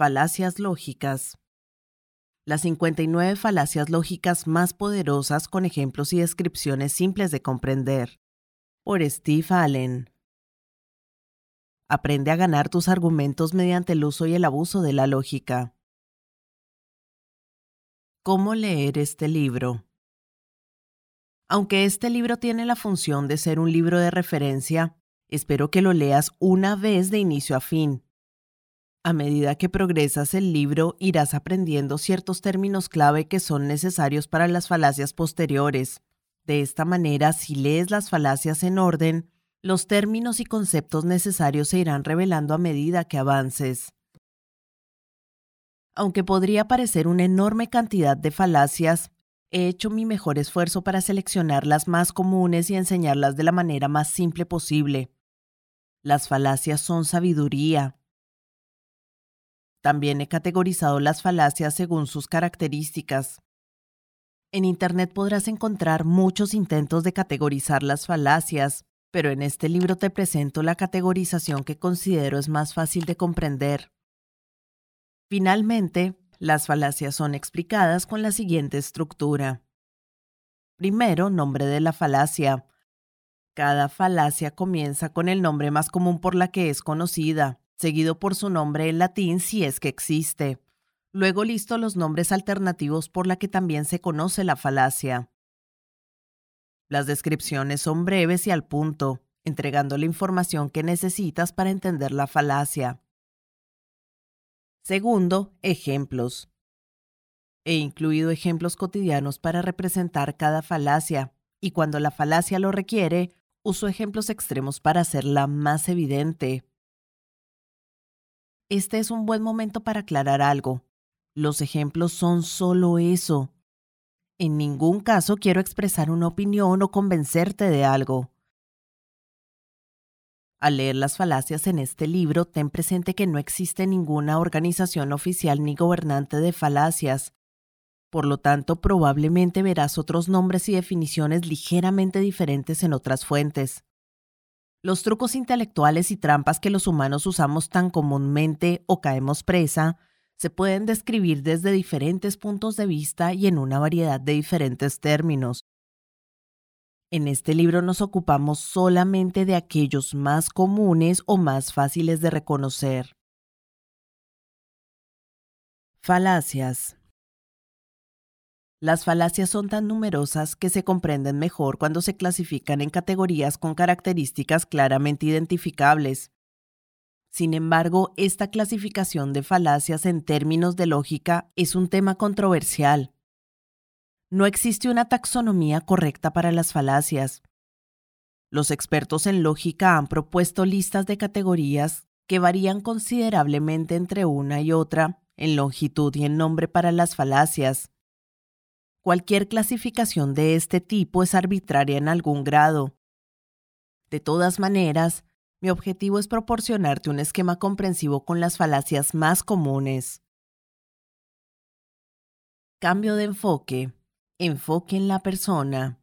Falacias lógicas. Las 59 falacias lógicas más poderosas con ejemplos y descripciones simples de comprender. Por Steve Allen. Aprende a ganar tus argumentos mediante el uso y el abuso de la lógica. ¿Cómo leer este libro? Aunque este libro tiene la función de ser un libro de referencia, espero que lo leas una vez de inicio a fin. A medida que progresas el libro, irás aprendiendo ciertos términos clave que son necesarios para las falacias posteriores. De esta manera, si lees las falacias en orden, los términos y conceptos necesarios se irán revelando a medida que avances. Aunque podría parecer una enorme cantidad de falacias, He hecho mi mejor esfuerzo para seleccionar las más comunes y enseñarlas de la manera más simple posible. Las falacias son sabiduría. También he categorizado las falacias según sus características. En Internet podrás encontrar muchos intentos de categorizar las falacias, pero en este libro te presento la categorización que considero es más fácil de comprender. Finalmente, las falacias son explicadas con la siguiente estructura. Primero, nombre de la falacia. Cada falacia comienza con el nombre más común por la que es conocida, seguido por su nombre en latín si es que existe. Luego listo los nombres alternativos por la que también se conoce la falacia. Las descripciones son breves y al punto, entregando la información que necesitas para entender la falacia. Segundo, ejemplos. He incluido ejemplos cotidianos para representar cada falacia, y cuando la falacia lo requiere, uso ejemplos extremos para hacerla más evidente. Este es un buen momento para aclarar algo. Los ejemplos son solo eso. En ningún caso quiero expresar una opinión o convencerte de algo. Al leer las falacias en este libro, ten presente que no existe ninguna organización oficial ni gobernante de falacias. Por lo tanto, probablemente verás otros nombres y definiciones ligeramente diferentes en otras fuentes. Los trucos intelectuales y trampas que los humanos usamos tan comúnmente o caemos presa se pueden describir desde diferentes puntos de vista y en una variedad de diferentes términos. En este libro nos ocupamos solamente de aquellos más comunes o más fáciles de reconocer. Falacias. Las falacias son tan numerosas que se comprenden mejor cuando se clasifican en categorías con características claramente identificables. Sin embargo, esta clasificación de falacias en términos de lógica es un tema controversial. No existe una taxonomía correcta para las falacias. Los expertos en lógica han propuesto listas de categorías que varían considerablemente entre una y otra en longitud y en nombre para las falacias. Cualquier clasificación de este tipo es arbitraria en algún grado. De todas maneras, mi objetivo es proporcionarte un esquema comprensivo con las falacias más comunes. Cambio de enfoque. Enfoque en la persona.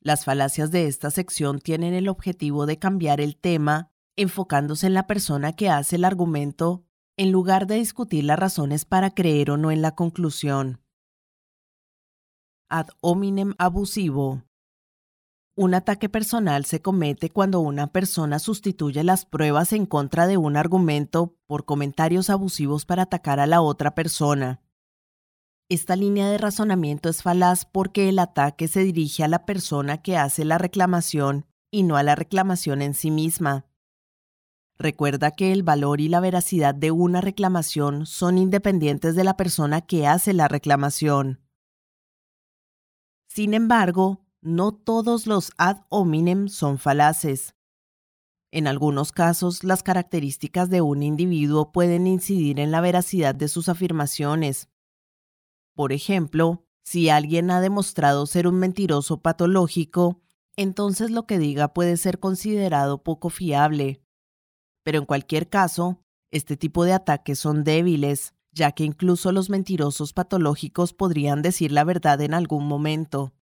Las falacias de esta sección tienen el objetivo de cambiar el tema enfocándose en la persona que hace el argumento en lugar de discutir las razones para creer o no en la conclusión. Ad hominem abusivo. Un ataque personal se comete cuando una persona sustituye las pruebas en contra de un argumento por comentarios abusivos para atacar a la otra persona. Esta línea de razonamiento es falaz porque el ataque se dirige a la persona que hace la reclamación y no a la reclamación en sí misma. Recuerda que el valor y la veracidad de una reclamación son independientes de la persona que hace la reclamación. Sin embargo, no todos los ad hominem son falaces. En algunos casos, las características de un individuo pueden incidir en la veracidad de sus afirmaciones, por ejemplo, si alguien ha demostrado ser un mentiroso patológico, entonces lo que diga puede ser considerado poco fiable. Pero en cualquier caso, este tipo de ataques son débiles, ya que incluso los mentirosos patológicos podrían decir la verdad en algún momento.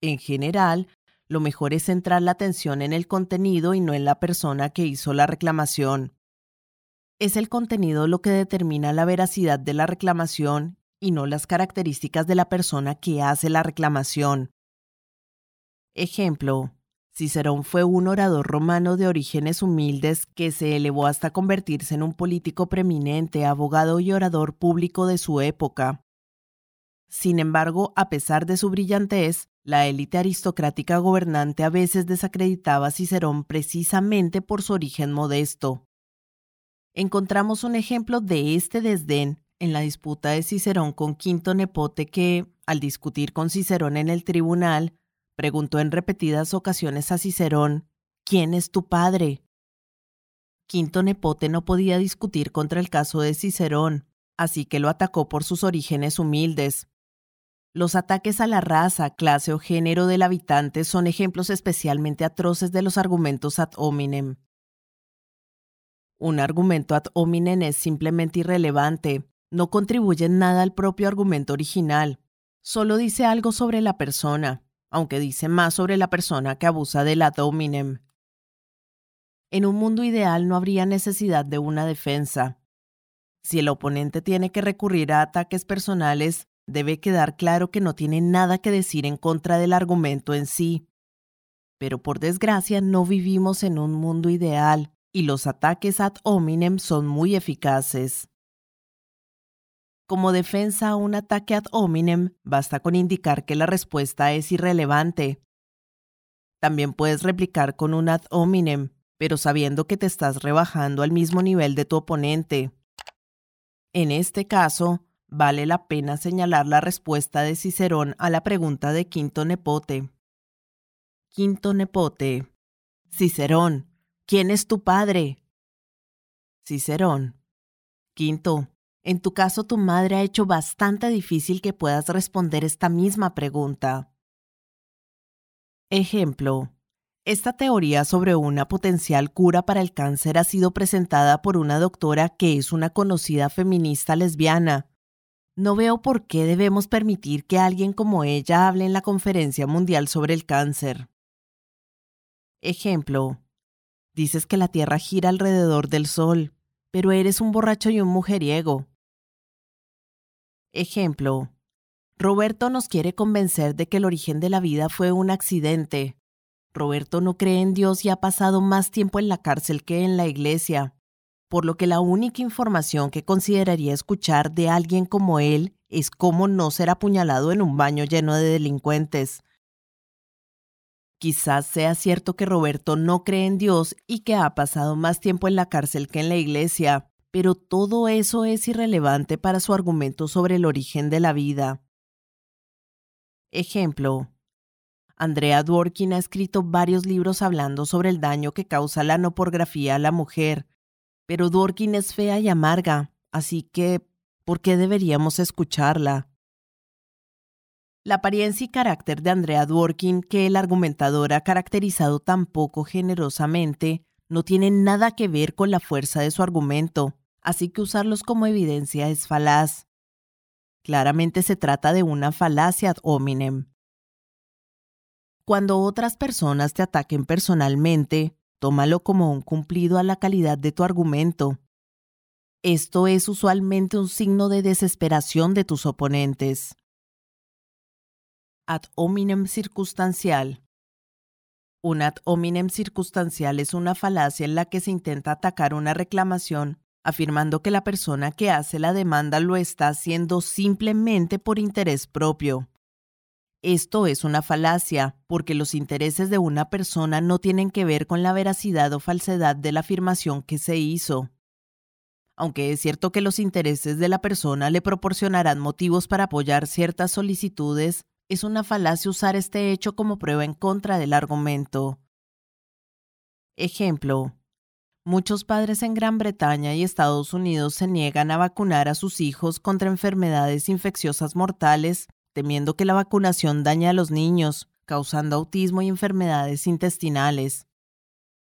En general, lo mejor es centrar la atención en el contenido y no en la persona que hizo la reclamación. es el contenido lo que determina la veracidad de la reclamación y no las características de la persona que hace la reclamación. Ejemplo, Cicerón fue un orador romano de orígenes humildes que se elevó hasta convertirse en un político preeminente, abogado y orador público de su época. Sin embargo, a pesar de su brillantez, la élite aristocrática gobernante a veces desacreditaba a Cicerón precisamente por su origen modesto. Encontramos un ejemplo de este desdén en la disputa de Cicerón con Quinto Nepote que, al discutir con Cicerón en el tribunal, preguntó en repetidas ocasiones a Cicerón, ¿quién es tu padre? Quinto Nepote no podía discutir contra el caso de Cicerón, así que lo atacó por sus orígenes humildes. Los ataques a la raza, clase o género del habitante son ejemplos especialmente atroces de los argumentos ad hominem. Un argumento ad hominem es simplemente irrelevante, no contribuye en nada al propio argumento original, solo dice algo sobre la persona, aunque dice más sobre la persona que abusa del ad hominem. En un mundo ideal no habría necesidad de una defensa. Si el oponente tiene que recurrir a ataques personales, debe quedar claro que no tiene nada que decir en contra del argumento en sí. Pero por desgracia no vivimos en un mundo ideal y los ataques ad hominem son muy eficaces. Como defensa a un ataque ad hominem, basta con indicar que la respuesta es irrelevante. También puedes replicar con un ad hominem, pero sabiendo que te estás rebajando al mismo nivel de tu oponente. En este caso, vale la pena señalar la respuesta de Cicerón a la pregunta de Quinto Nepote. Quinto Nepote. Cicerón, ¿quién es tu padre? Cicerón. Quinto, en tu caso, tu madre ha hecho bastante difícil que puedas responder esta misma pregunta. Ejemplo. Esta teoría sobre una potencial cura para el cáncer ha sido presentada por una doctora que es una conocida feminista lesbiana. No veo por qué debemos permitir que alguien como ella hable en la Conferencia Mundial sobre el Cáncer. Ejemplo. Dices que la Tierra gira alrededor del Sol, pero eres un borracho y un mujeriego. Ejemplo. Roberto nos quiere convencer de que el origen de la vida fue un accidente. Roberto no cree en Dios y ha pasado más tiempo en la cárcel que en la iglesia, por lo que la única información que consideraría escuchar de alguien como él es cómo no ser apuñalado en un baño lleno de delincuentes. Quizás sea cierto que Roberto no cree en Dios y que ha pasado más tiempo en la cárcel que en la iglesia, pero todo eso es irrelevante para su argumento sobre el origen de la vida. Ejemplo. Andrea Dworkin ha escrito varios libros hablando sobre el daño que causa la no pornografía a la mujer, pero Dworkin es fea y amarga, así que, ¿por qué deberíamos escucharla? La apariencia y carácter de Andrea Dworkin, que el argumentador ha caracterizado tan poco generosamente, no tienen nada que ver con la fuerza de su argumento, así que usarlos como evidencia es falaz. Claramente se trata de una falacia ad hominem. Cuando otras personas te ataquen personalmente, tómalo como un cumplido a la calidad de tu argumento. Esto es usualmente un signo de desesperación de tus oponentes. Ad hominem circunstancial. Un ad hominem circunstancial es una falacia en la que se intenta atacar una reclamación afirmando que la persona que hace la demanda lo está haciendo simplemente por interés propio. Esto es una falacia, porque los intereses de una persona no tienen que ver con la veracidad o falsedad de la afirmación que se hizo. Aunque es cierto que los intereses de la persona le proporcionarán motivos para apoyar ciertas solicitudes, es una falacia usar este hecho como prueba en contra del argumento. Ejemplo, Muchos padres en Gran Bretaña y Estados Unidos se niegan a vacunar a sus hijos contra enfermedades infecciosas mortales, temiendo que la vacunación dañe a los niños, causando autismo y enfermedades intestinales.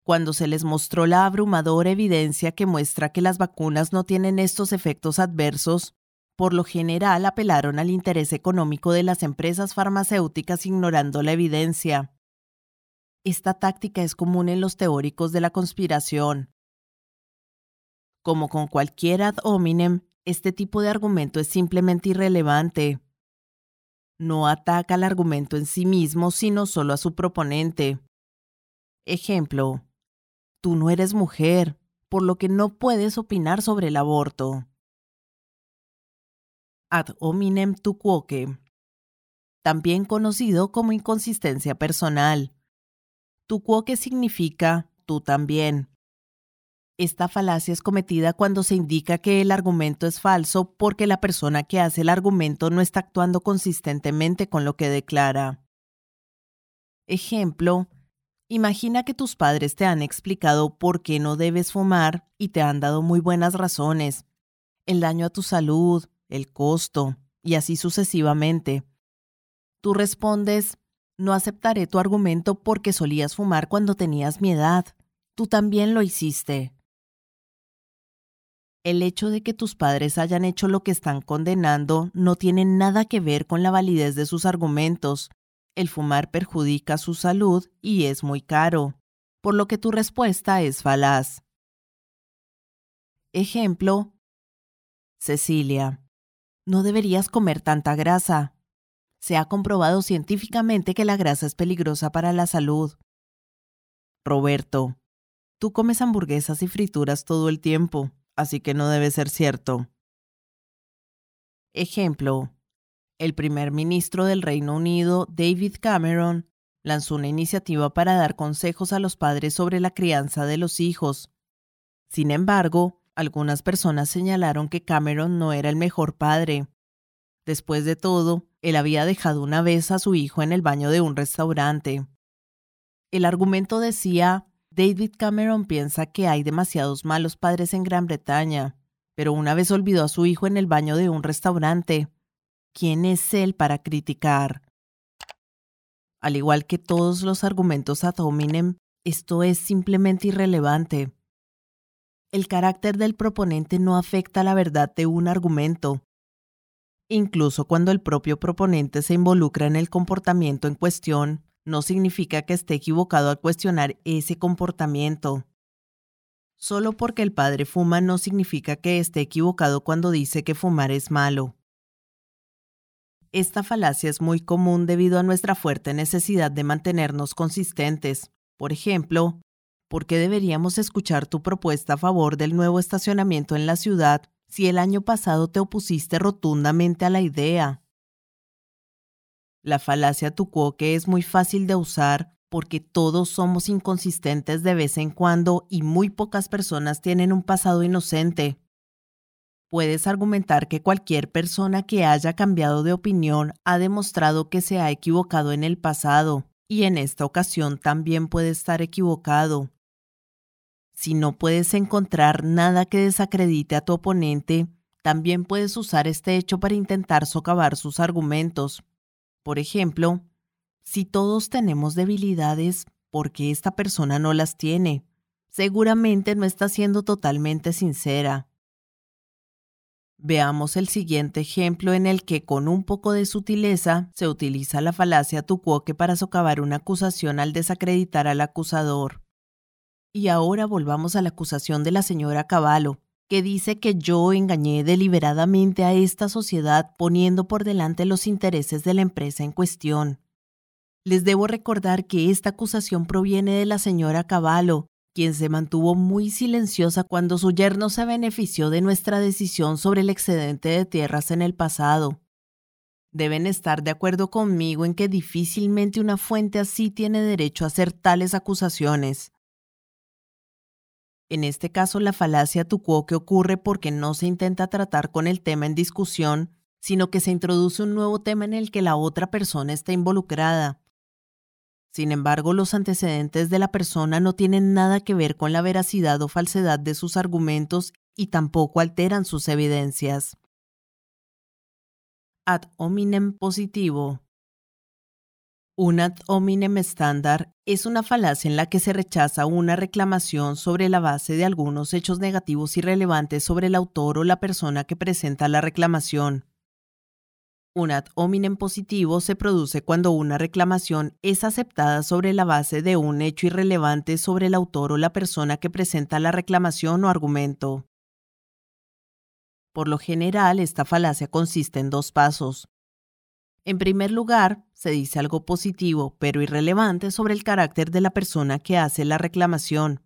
Cuando se les mostró la abrumadora evidencia que muestra que las vacunas no tienen estos efectos adversos, por lo general apelaron al interés económico de las empresas farmacéuticas ignorando la evidencia. Esta táctica es común en los teóricos de la conspiración. Como con cualquier ad hominem, este tipo de argumento es simplemente irrelevante. No ataca al argumento en sí mismo, sino solo a su proponente. Ejemplo, tú no eres mujer, por lo que no puedes opinar sobre el aborto. Ad hominem tu quoque, también conocido como inconsistencia personal. Tu quoque significa tú también. Esta falacia es cometida cuando se indica que el argumento es falso porque la persona que hace el argumento no está actuando consistentemente con lo que declara. Ejemplo, imagina que tus padres te han explicado por qué no debes fumar y te han dado muy buenas razones. El daño a tu salud, el costo, y así sucesivamente. Tú respondes, no aceptaré tu argumento porque solías fumar cuando tenías mi edad. Tú también lo hiciste. El hecho de que tus padres hayan hecho lo que están condenando no tiene nada que ver con la validez de sus argumentos. El fumar perjudica su salud y es muy caro, por lo que tu respuesta es falaz. Ejemplo. Cecilia. No deberías comer tanta grasa. Se ha comprobado científicamente que la grasa es peligrosa para la salud. Roberto. Tú comes hamburguesas y frituras todo el tiempo así que no debe ser cierto. Ejemplo. El primer ministro del Reino Unido, David Cameron, lanzó una iniciativa para dar consejos a los padres sobre la crianza de los hijos. Sin embargo, algunas personas señalaron que Cameron no era el mejor padre. Después de todo, él había dejado una vez a su hijo en el baño de un restaurante. El argumento decía David Cameron piensa que hay demasiados malos padres en Gran Bretaña, pero una vez olvidó a su hijo en el baño de un restaurante. ¿Quién es él para criticar? Al igual que todos los argumentos ad hominem, esto es simplemente irrelevante. El carácter del proponente no afecta la verdad de un argumento. Incluso cuando el propio proponente se involucra en el comportamiento en cuestión, no significa que esté equivocado al cuestionar ese comportamiento. Solo porque el padre fuma no significa que esté equivocado cuando dice que fumar es malo. Esta falacia es muy común debido a nuestra fuerte necesidad de mantenernos consistentes. Por ejemplo, ¿por qué deberíamos escuchar tu propuesta a favor del nuevo estacionamiento en la ciudad si el año pasado te opusiste rotundamente a la idea? La falacia tu que es muy fácil de usar porque todos somos inconsistentes de vez en cuando y muy pocas personas tienen un pasado inocente. Puedes argumentar que cualquier persona que haya cambiado de opinión ha demostrado que se ha equivocado en el pasado, y en esta ocasión también puede estar equivocado. Si no puedes encontrar nada que desacredite a tu oponente, también puedes usar este hecho para intentar socavar sus argumentos, por ejemplo, si todos tenemos debilidades, ¿por qué esta persona no las tiene? Seguramente no está siendo totalmente sincera. Veamos el siguiente ejemplo en el que con un poco de sutileza se utiliza la falacia tu quoque para socavar una acusación al desacreditar al acusador. Y ahora volvamos a la acusación de la señora Cavallo, que dice que yo engañé deliberadamente a esta sociedad poniendo por delante los intereses de la empresa en cuestión. Les debo recordar que esta acusación proviene de la señora Cavallo, quien se mantuvo muy silenciosa cuando su yerno se benefició de nuestra decisión sobre el excedente de tierras en el pasado. Deben estar de acuerdo conmigo en que difícilmente una fuente así tiene derecho a hacer tales acusaciones. En este caso, la falacia tu que ocurre porque no se intenta tratar con el tema en discusión, sino que se introduce un nuevo tema en el que la otra persona está involucrada. Sin embargo, los antecedentes de la persona no tienen nada que ver con la veracidad o falsedad de sus argumentos y tampoco alteran sus evidencias. Ad hominem positivo. Un ad hominem estándar es una falacia en la que se rechaza una reclamación sobre la base de algunos hechos negativos irrelevantes sobre el autor o la persona que presenta la reclamación. Un ad hominem positivo se produce cuando una reclamación es aceptada sobre la base de un hecho irrelevante sobre el autor o la persona que presenta la reclamación o argumento. Por lo general, esta falacia consiste en dos pasos. En primer lugar, se dice algo positivo pero irrelevante sobre el carácter de la persona que hace la reclamación.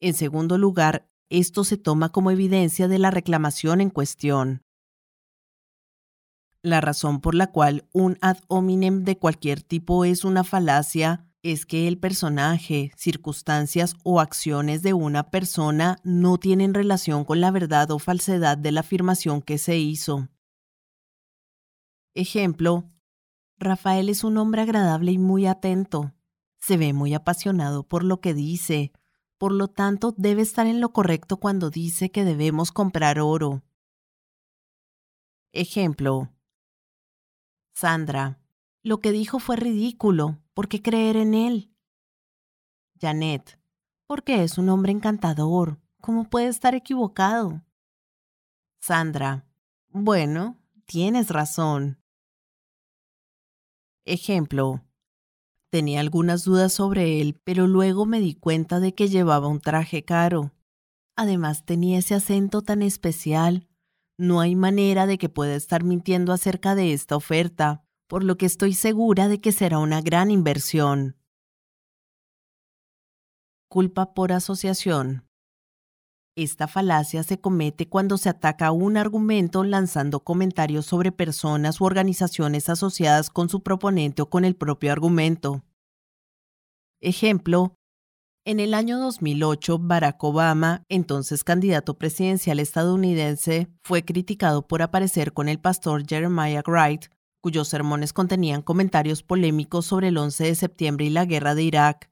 En segundo lugar, esto se toma como evidencia de la reclamación en cuestión. La razón por la cual un ad hominem de cualquier tipo es una falacia es que el personaje, circunstancias o acciones de una persona no tienen relación con la verdad o falsedad de la afirmación que se hizo. Ejemplo, Rafael es un hombre agradable y muy atento. Se ve muy apasionado por lo que dice, por lo tanto debe estar en lo correcto cuando dice que debemos comprar oro. Ejemplo, Sandra, lo que dijo fue ridículo. ¿Por qué creer en él? Janet, porque es un hombre encantador. ¿Cómo puede estar equivocado? Sandra, bueno, tienes razón. Ejemplo. Tenía algunas dudas sobre él, pero luego me di cuenta de que llevaba un traje caro. Además tenía ese acento tan especial. No hay manera de que pueda estar mintiendo acerca de esta oferta por lo que estoy segura de que será una gran inversión. Culpa por asociación. Esta falacia se comete cuando se ataca un argumento lanzando comentarios sobre personas u organizaciones asociadas con su proponente o con el propio argumento. Ejemplo, en el año 2008, Barack Obama, entonces candidato presidencial estadounidense, fue criticado por aparecer con el pastor Jeremiah Wright cuyos sermones contenían comentarios polémicos sobre el 11 de septiembre y la guerra de Irak.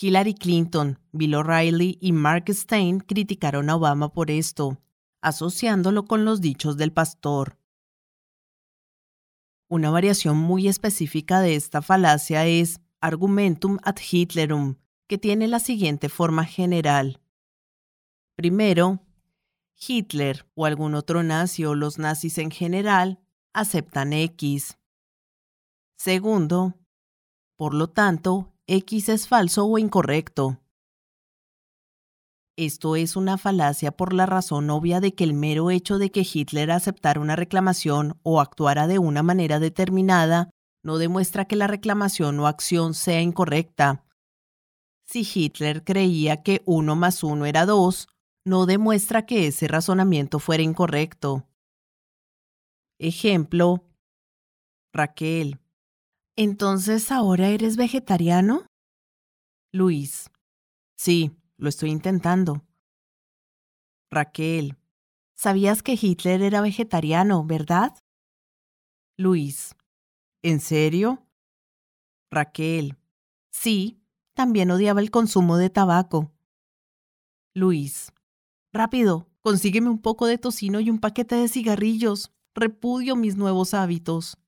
Hillary Clinton, Bill O'Reilly y Mark Stein criticaron a Obama por esto, asociándolo con los dichos del pastor. Una variación muy específica de esta falacia es argumentum ad Hitlerum, que tiene la siguiente forma general. Primero, Hitler o algún otro nazi o los nazis en general aceptan X. Segundo, por lo tanto, X es falso o incorrecto. Esto es una falacia por la razón obvia de que el mero hecho de que Hitler aceptara una reclamación o actuara de una manera determinada no demuestra que la reclamación o acción sea incorrecta. Si Hitler creía que 1 más 1 era 2, no demuestra que ese razonamiento fuera incorrecto. Ejemplo, Raquel. ¿Entonces ahora eres vegetariano? Luis. Sí, lo estoy intentando. Raquel. Sabías que Hitler era vegetariano, ¿verdad? Luis. ¿En serio? Raquel. Sí, también odiaba el consumo de tabaco. Luis. Rápido, consígueme un poco de tocino y un paquete de cigarrillos repudio mis nuevos hábitos.